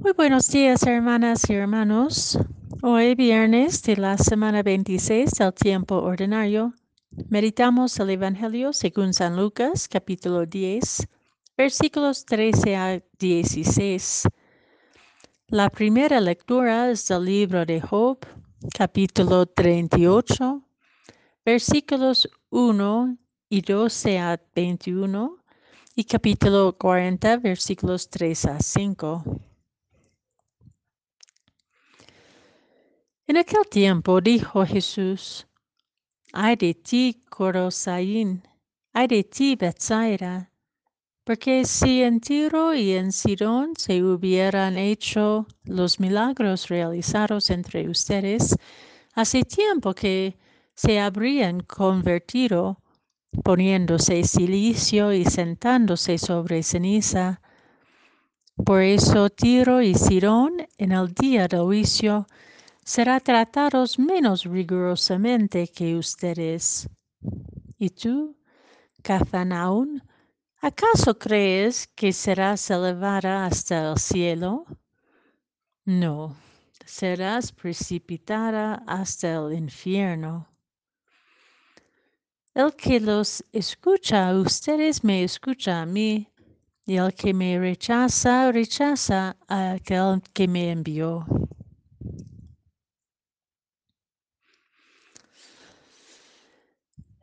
Muy buenos días, hermanas y hermanos. Hoy, viernes de la semana 26 del tiempo ordinario, meditamos el Evangelio según San Lucas, capítulo 10, versículos 13 a 16. La primera lectura es del libro de Job, capítulo 38, versículos 1 y 12 a 21 y capítulo 40, versículos 3 a 5. En aquel tiempo dijo Jesús, ay de ti, Corosaín, ay de ti, Bethsaida, porque si en Tiro y en Sidón se hubieran hecho los milagros realizados entre ustedes, hace tiempo que se habrían convertido, poniéndose silicio y sentándose sobre ceniza. Por eso Tiro y Sidón en el día del juicio será tratados menos rigurosamente que ustedes. ¿Y tú, Cafarnaún, acaso crees que serás elevada hasta el cielo? No, serás precipitada hasta el infierno. El que los escucha a ustedes me escucha a mí, y el que me rechaza, rechaza a aquel que me envió.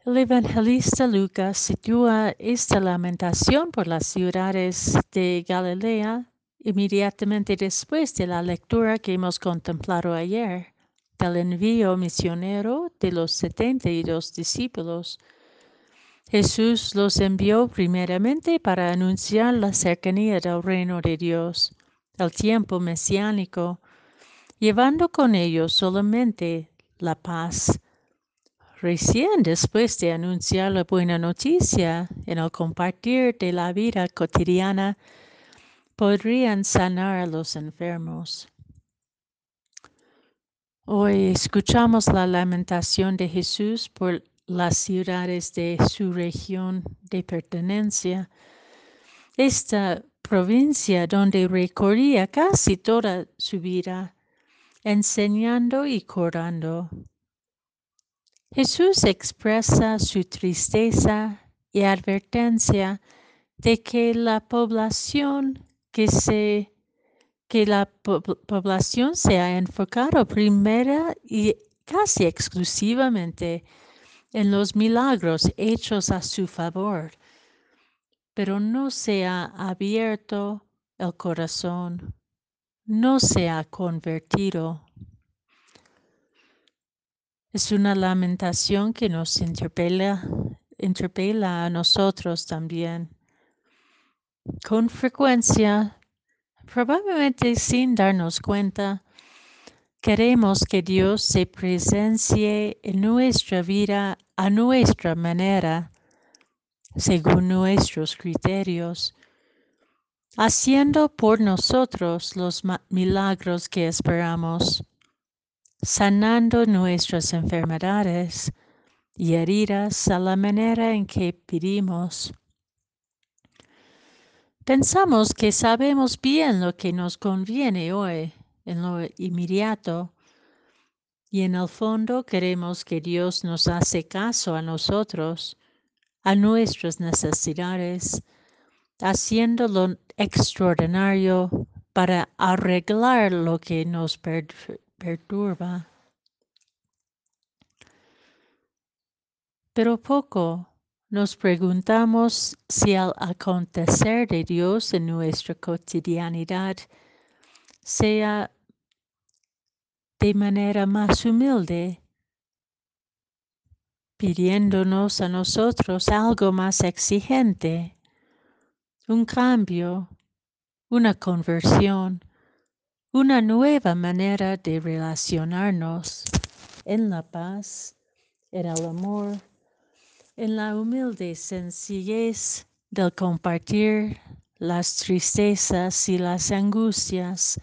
El evangelista Lucas sitúa esta lamentación por las ciudades de Galilea inmediatamente después de la lectura que hemos contemplado ayer del envío misionero de los setenta y dos discípulos. Jesús los envió primeramente para anunciar la cercanía del reino de Dios, el tiempo mesiánico, llevando con ellos solamente la paz Recién después de anunciar la buena noticia en el compartir de la vida cotidiana, podrían sanar a los enfermos. Hoy escuchamos la lamentación de Jesús por las ciudades de su región de pertenencia. Esta provincia donde recorría casi toda su vida, enseñando y curando Jesús expresa su tristeza y advertencia de que la población que se que la población se ha enfocado primera y casi exclusivamente en los milagros hechos a su favor, pero no se ha abierto el corazón, no se ha convertido es una lamentación que nos interpela, interpela a nosotros también. Con frecuencia, probablemente sin darnos cuenta, queremos que Dios se presencie en nuestra vida a nuestra manera, según nuestros criterios, haciendo por nosotros los milagros que esperamos sanando nuestras enfermedades y heridas a la manera en que pedimos. Pensamos que sabemos bien lo que nos conviene hoy, en lo inmediato, y en el fondo queremos que Dios nos hace caso a nosotros, a nuestras necesidades, haciendo lo extraordinario para arreglar lo que nos perturba. Pero poco nos preguntamos si al acontecer de Dios en nuestra cotidianidad sea de manera más humilde, pidiéndonos a nosotros algo más exigente, un cambio, una conversión, una nueva manera de relacionarnos en la paz, en el amor, en la humilde sencillez del compartir las tristezas y las angustias,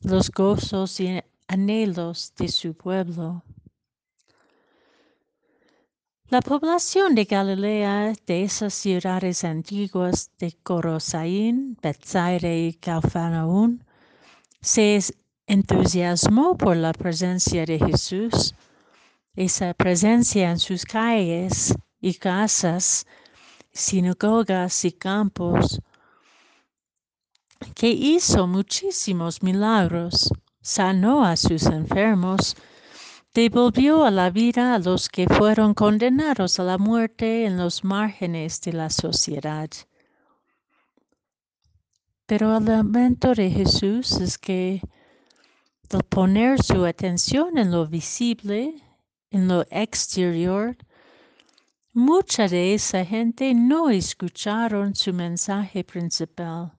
los gozos y anhelos de su pueblo. La población de Galilea, de esas ciudades antiguas de Corosaín, Bethsaida y Calfanaún, se entusiasmó por la presencia de Jesús, esa presencia en sus calles y casas, sinagogas y campos, que hizo muchísimos milagros, sanó a sus enfermos, devolvió a la vida a los que fueron condenados a la muerte en los márgenes de la sociedad. Pero el lamento de Jesús es que al poner su atención en lo visible, en lo exterior, mucha de esa gente no escucharon su mensaje principal,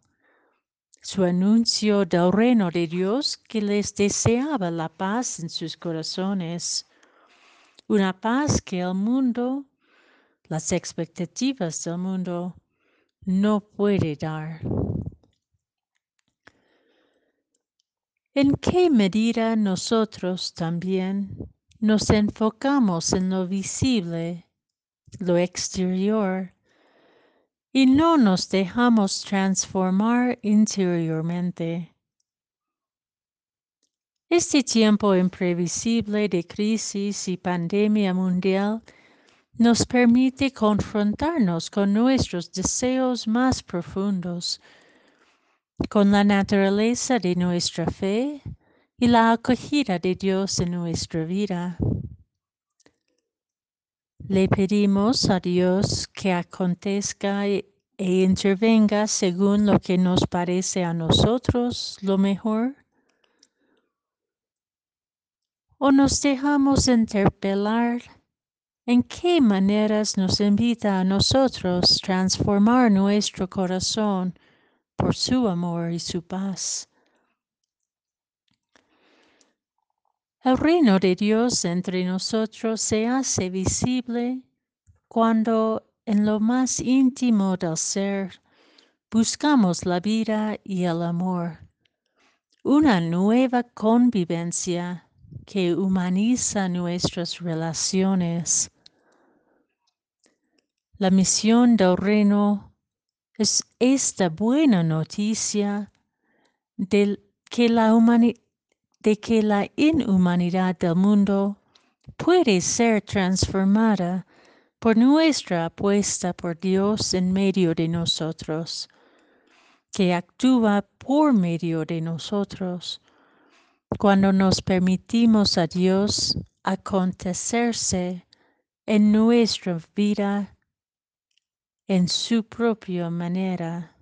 su anuncio del reino de Dios que les deseaba la paz en sus corazones, una paz que el mundo, las expectativas del mundo, no puede dar. ¿En qué medida nosotros también nos enfocamos en lo visible, lo exterior, y no nos dejamos transformar interiormente? Este tiempo imprevisible de crisis y pandemia mundial nos permite confrontarnos con nuestros deseos más profundos con la naturaleza de nuestra fe y la acogida de Dios en nuestra vida. Le pedimos a Dios que acontezca e intervenga según lo que nos parece a nosotros lo mejor. ¿O nos dejamos interpelar en qué maneras nos invita a nosotros transformar nuestro corazón por su amor y su paz. El reino de Dios entre nosotros se hace visible cuando en lo más íntimo del ser buscamos la vida y el amor, una nueva convivencia que humaniza nuestras relaciones. La misión del reino es esta buena noticia de que la, de que la inhumanidad del mundo puede ser transformada por nuestra apuesta por Dios en medio de nosotros, que actúa por medio de nosotros. Cuando nos permitimos a Dios acontecerse en nuestra vida en su propia manera.